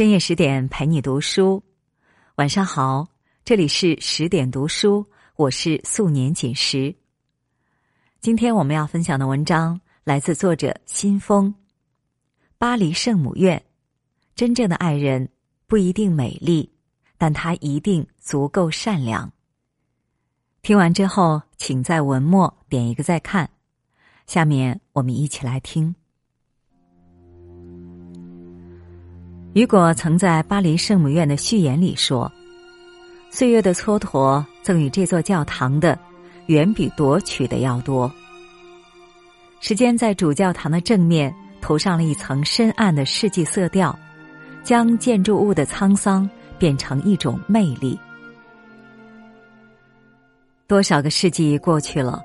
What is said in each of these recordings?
深夜十点陪你读书，晚上好，这里是十点读书，我是素年锦时。今天我们要分享的文章来自作者新风。巴黎圣母院，真正的爱人不一定美丽，但她一定足够善良。听完之后，请在文末点一个再看。下面我们一起来听。雨果曾在巴黎圣母院的序言里说：“岁月的蹉跎赠予这座教堂的，远比夺取的要多。时间在主教堂的正面涂上了一层深暗的世纪色调，将建筑物的沧桑变成一种魅力。多少个世纪过去了，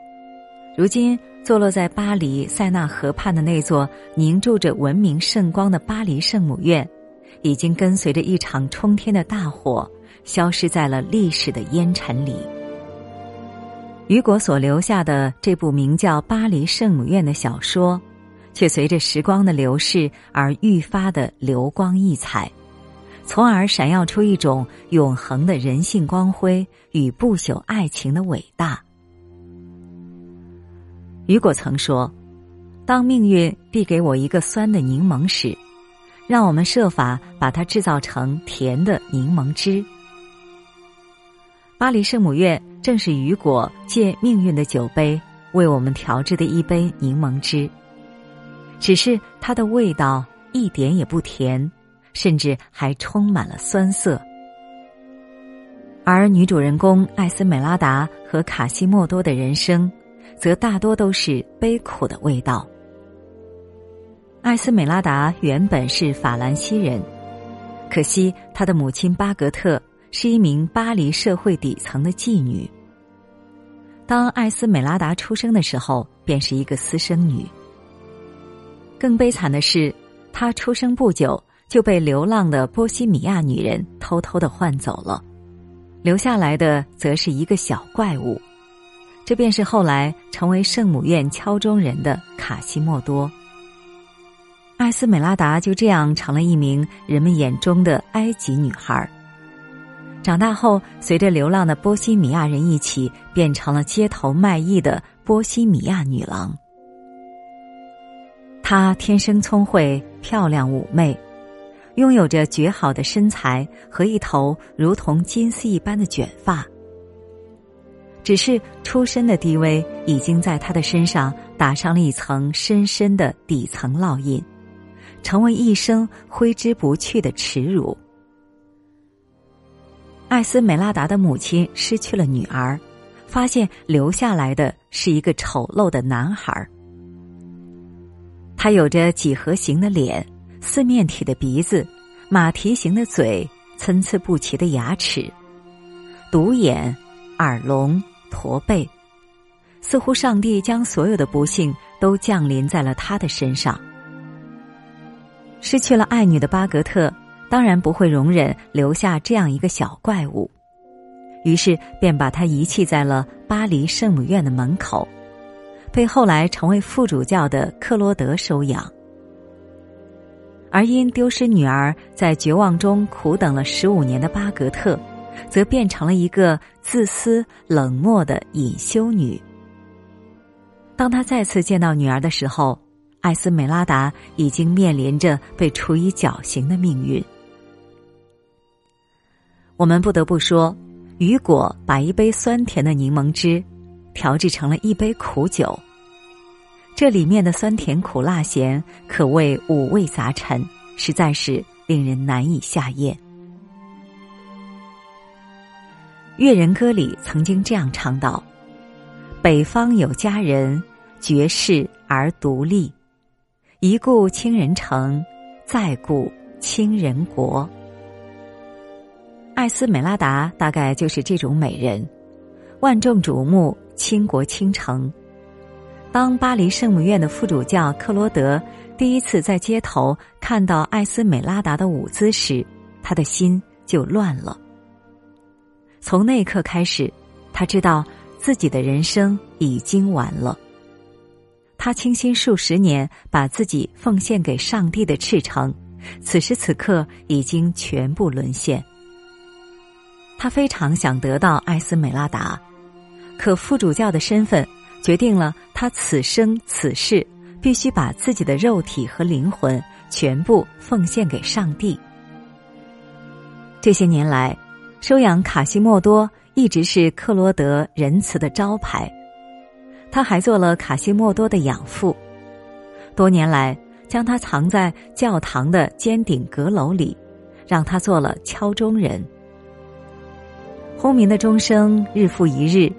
如今坐落在巴黎塞纳河畔的那座凝注着文明圣光的巴黎圣母院。”已经跟随着一场冲天的大火，消失在了历史的烟尘里。雨果所留下的这部名叫《巴黎圣母院》的小说，却随着时光的流逝而愈发的流光溢彩，从而闪耀出一种永恒的人性光辉与不朽爱情的伟大。雨果曾说：“当命运递给我一个酸的柠檬时。”让我们设法把它制造成甜的柠檬汁。巴黎圣母院正是雨果借命运的酒杯为我们调制的一杯柠檬汁，只是它的味道一点也不甜，甚至还充满了酸涩。而女主人公艾斯美拉达和卡西莫多的人生，则大多都是悲苦的味道。艾斯美拉达原本是法兰西人，可惜她的母亲巴格特是一名巴黎社会底层的妓女。当艾斯美拉达出生的时候，便是一个私生女。更悲惨的是，她出生不久就被流浪的波西米亚女人偷偷的换走了，留下来的则是一个小怪物，这便是后来成为圣母院敲钟人的卡西莫多。艾斯美拉达就这样成了一名人们眼中的埃及女孩。长大后，随着流浪的波西米亚人一起，变成了街头卖艺的波西米亚女郎。她天生聪慧、漂亮妩媚，拥有着绝好的身材和一头如同金丝一般的卷发。只是出身的低微，已经在她的身上打上了一层深深的底层烙印。成为一生挥之不去的耻辱。艾斯美拉达的母亲失去了女儿，发现留下来的是一个丑陋的男孩。他有着几何形的脸、四面体的鼻子、马蹄形的嘴、参差不齐的牙齿、独眼、耳聋、驼背，似乎上帝将所有的不幸都降临在了他的身上。失去了爱女的巴格特，当然不会容忍留下这样一个小怪物，于是便把他遗弃在了巴黎圣母院的门口，被后来成为副主教的克罗德收养。而因丢失女儿，在绝望中苦等了十五年的巴格特，则变成了一个自私冷漠的隐修女。当他再次见到女儿的时候。艾斯美拉达已经面临着被处以绞刑的命运。我们不得不说，雨果把一杯酸甜的柠檬汁调制成了一杯苦酒。这里面的酸甜苦辣咸可谓五味杂陈，实在是令人难以下咽。《越人歌》里曾经这样唱道：“北方有佳人，绝世而独立。”一顾倾人城，再顾倾人国。艾斯美拉达大概就是这种美人，万众瞩目，倾国倾城。当巴黎圣母院的副主教克罗德第一次在街头看到艾斯美拉达的舞姿时，他的心就乱了。从那一刻开始，他知道自己的人生已经完了。他倾心数十年，把自己奉献给上帝的赤诚，此时此刻已经全部沦陷。他非常想得到艾斯美拉达，可副主教的身份决定了他此生此世必须把自己的肉体和灵魂全部奉献给上帝。这些年来，收养卡西莫多一直是克罗德仁慈的招牌。他还做了卡西莫多的养父，多年来将他藏在教堂的尖顶阁楼里，让他做了敲钟人。轰鸣的钟声日复一日，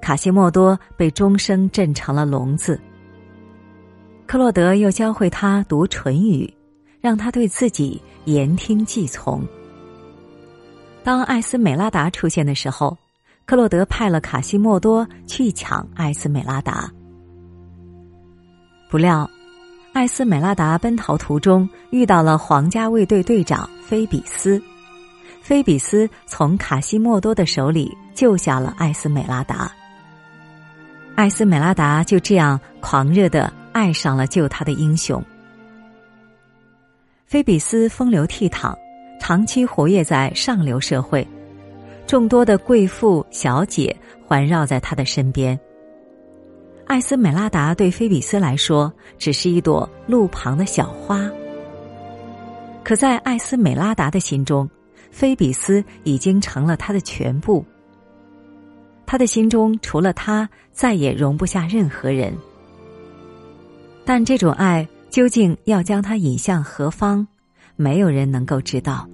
卡西莫多被钟声震成了聋子。克洛德又教会他读唇语，让他对自己言听计从。当艾斯美拉达出现的时候。克洛德派了卡西莫多去抢艾斯美拉达，不料，艾斯美拉达奔逃途中遇到了皇家卫队队长菲比斯，菲比斯从卡西莫多的手里救下了艾斯美拉达，艾斯美拉达就这样狂热的爱上了救他的英雄。菲比斯风流倜傥，长期活跃在上流社会。众多的贵妇小姐环绕在他的身边。艾斯美拉达对菲比斯来说只是一朵路旁的小花，可在艾斯美拉达的心中，菲比斯已经成了他的全部。他的心中除了他，再也容不下任何人。但这种爱究竟要将他引向何方，没有人能够知道。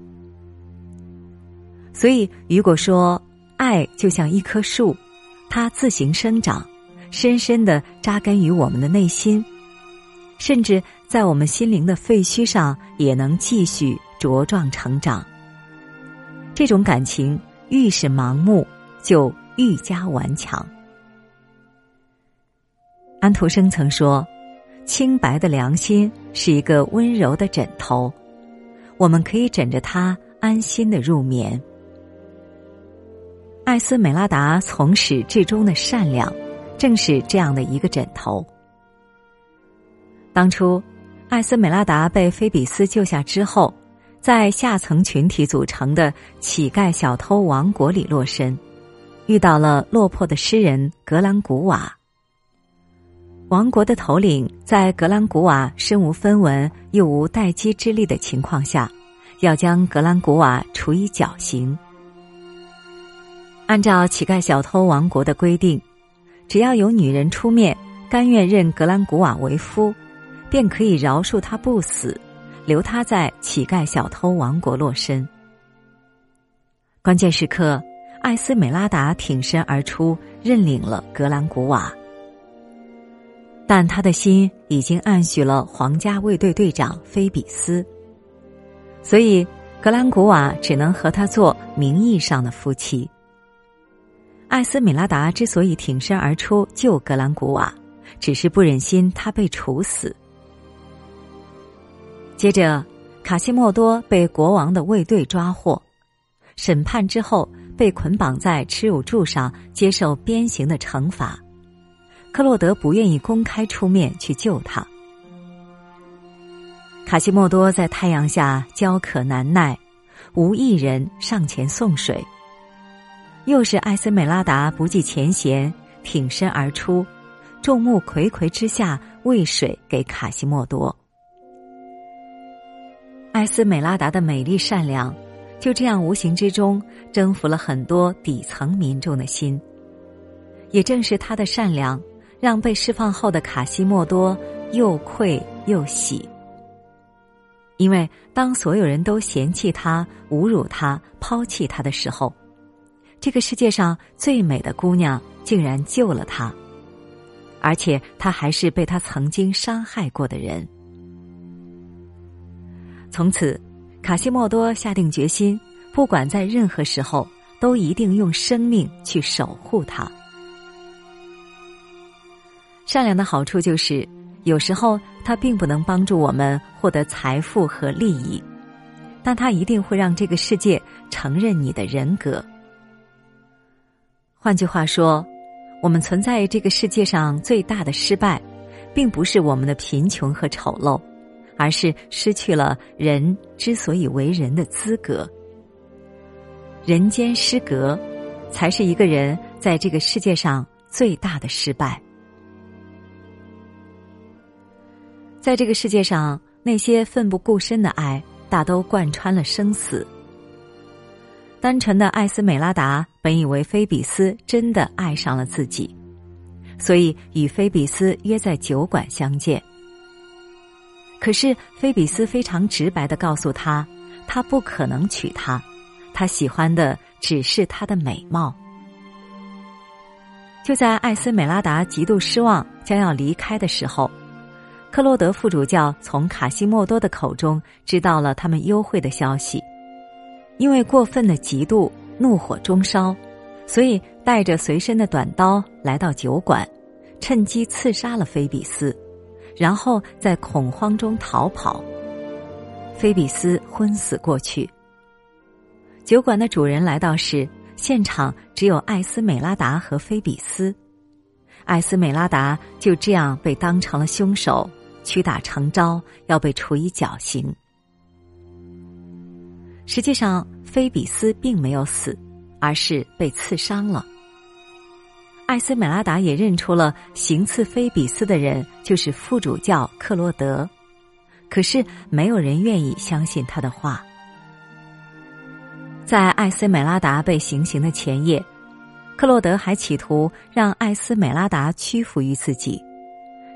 所以，雨果说：“爱就像一棵树，它自行生长，深深的扎根于我们的内心，甚至在我们心灵的废墟上也能继续茁壮成长。这种感情愈是盲目，就愈加顽强。”安徒生曾说：“清白的良心是一个温柔的枕头，我们可以枕着它安心的入眠。”艾斯美拉达从始至终的善良，正是这样的一个枕头。当初，艾斯美拉达被菲比斯救下之后，在下层群体组成的乞丐小偷王国里落身，遇到了落魄的诗人格兰古瓦。王国的头领在格兰古瓦身无分文又无待机之力的情况下，要将格兰古瓦处以绞刑。按照乞丐小偷王国的规定，只要有女人出面，甘愿认格兰古瓦为夫，便可以饶恕他不死，留他在乞丐小偷王国落身。关键时刻，艾斯美拉达挺身而出，认领了格兰古瓦，但他的心已经暗许了皇家卫队队长菲比斯，所以格兰古瓦只能和他做名义上的夫妻。艾斯米拉达之所以挺身而出救格兰古瓦，只是不忍心他被处死。接着，卡西莫多被国王的卫队抓获，审判之后被捆绑在耻辱柱上接受鞭刑的惩罚。克洛德不愿意公开出面去救他。卡西莫多在太阳下焦渴难耐，无一人上前送水。又是艾斯美拉达不计前嫌，挺身而出，众目睽睽之下喂水给卡西莫多。艾斯美拉达的美丽善良，就这样无形之中征服了很多底层民众的心。也正是他的善良，让被释放后的卡西莫多又愧又喜。因为当所有人都嫌弃他、侮辱他、抛弃他的时候。这个世界上最美的姑娘竟然救了他，而且他还是被他曾经伤害过的人。从此，卡西莫多下定决心，不管在任何时候，都一定用生命去守护她。善良的好处就是，有时候它并不能帮助我们获得财富和利益，但它一定会让这个世界承认你的人格。换句话说，我们存在这个世界上最大的失败，并不是我们的贫穷和丑陋，而是失去了人之所以为人的资格。人间失格，才是一个人在这个世界上最大的失败。在这个世界上，那些奋不顾身的爱，大都贯穿了生死。单纯的艾斯美拉达本以为菲比斯真的爱上了自己，所以与菲比斯约在酒馆相见。可是菲比斯非常直白的告诉他，他不可能娶她，他喜欢的只是她的美貌。就在艾斯美拉达极度失望将要离开的时候。克洛德副主教从卡西莫多的口中知道了他们幽会的消息，因为过分的嫉妒，怒火中烧，所以带着随身的短刀来到酒馆，趁机刺杀了菲比斯，然后在恐慌中逃跑。菲比斯昏死过去。酒馆的主人来到时，现场只有艾斯美拉达和菲比斯，艾斯美拉达就这样被当成了凶手。屈打成招，要被处以绞刑。实际上，菲比斯并没有死，而是被刺伤了。艾斯美拉达也认出了行刺菲比斯的人就是副主教克洛德，可是没有人愿意相信他的话。在艾斯美拉达被行刑的前夜，克洛德还企图让艾斯美拉达屈服于自己。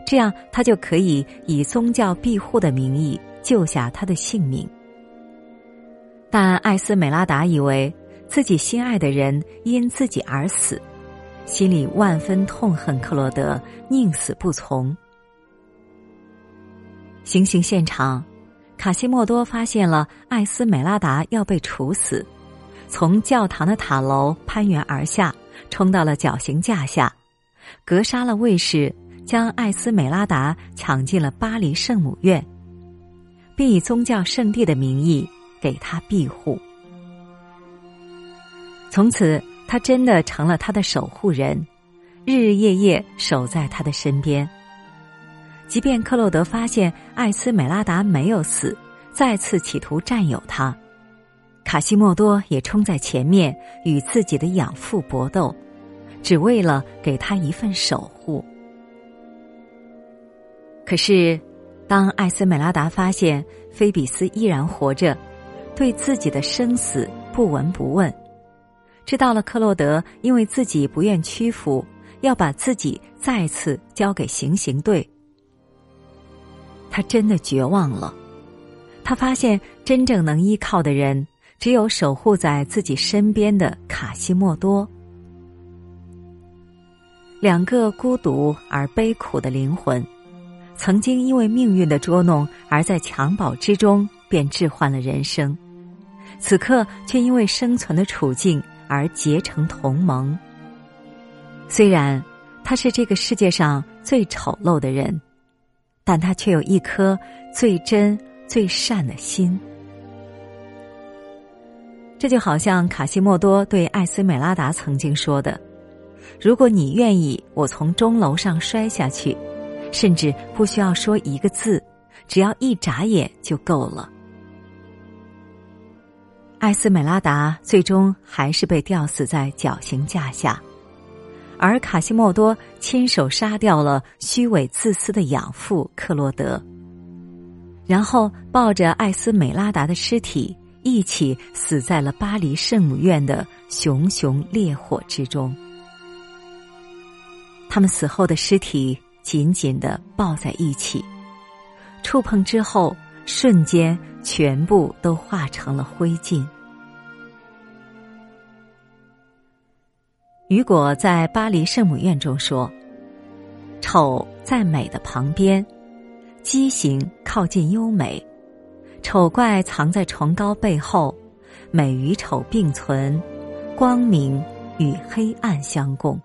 这样，他就可以以宗教庇护的名义救下他的性命。但艾斯美拉达以为自己心爱的人因自己而死，心里万分痛恨克罗德，宁死不从。行刑现场，卡西莫多发现了艾斯美拉达要被处死，从教堂的塔楼攀援而下，冲到了绞刑架下，格杀了卫士。将艾斯美拉达抢进了巴黎圣母院，并以宗教圣地的名义给他庇护。从此，他真的成了他的守护人，日日夜夜守在他的身边。即便克洛德发现艾斯美拉达没有死，再次企图占有他，卡西莫多也冲在前面与自己的养父搏斗，只为了给他一份守护。可是，当艾斯美拉达发现菲比斯依然活着，对自己的生死不闻不问，知道了克洛德因为自己不愿屈服，要把自己再次交给行刑队，他真的绝望了。他发现真正能依靠的人，只有守护在自己身边的卡西莫多。两个孤独而悲苦的灵魂。曾经因为命运的捉弄而在襁褓之中便置换了人生，此刻却因为生存的处境而结成同盟。虽然他是这个世界上最丑陋的人，但他却有一颗最真最善的心。这就好像卡西莫多对艾斯美拉达曾经说的：“如果你愿意，我从钟楼上摔下去。”甚至不需要说一个字，只要一眨眼就够了。艾斯美拉达最终还是被吊死在绞刑架下，而卡西莫多亲手杀掉了虚伪自私的养父克洛德，然后抱着艾斯美拉达的尸体一起死在了巴黎圣母院的熊熊烈火之中。他们死后的尸体。紧紧的抱在一起，触碰之后，瞬间全部都化成了灰烬。雨果在巴黎圣母院中说：“丑在美的旁边，畸形靠近优美，丑怪藏在崇高背后，美与丑并存，光明与黑暗相共。”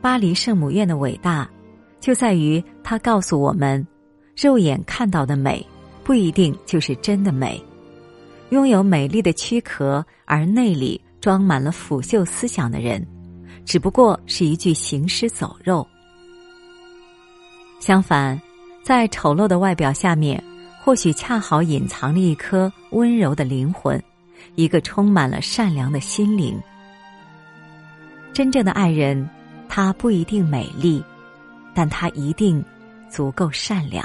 巴黎圣母院的伟大，就在于它告诉我们：肉眼看到的美不一定就是真的美。拥有美丽的躯壳而内里装满了腐朽思想的人，只不过是一具行尸走肉。相反，在丑陋的外表下面，或许恰好隐藏了一颗温柔的灵魂，一个充满了善良的心灵。真正的爱人，他不一定美丽，但他一定足够善良。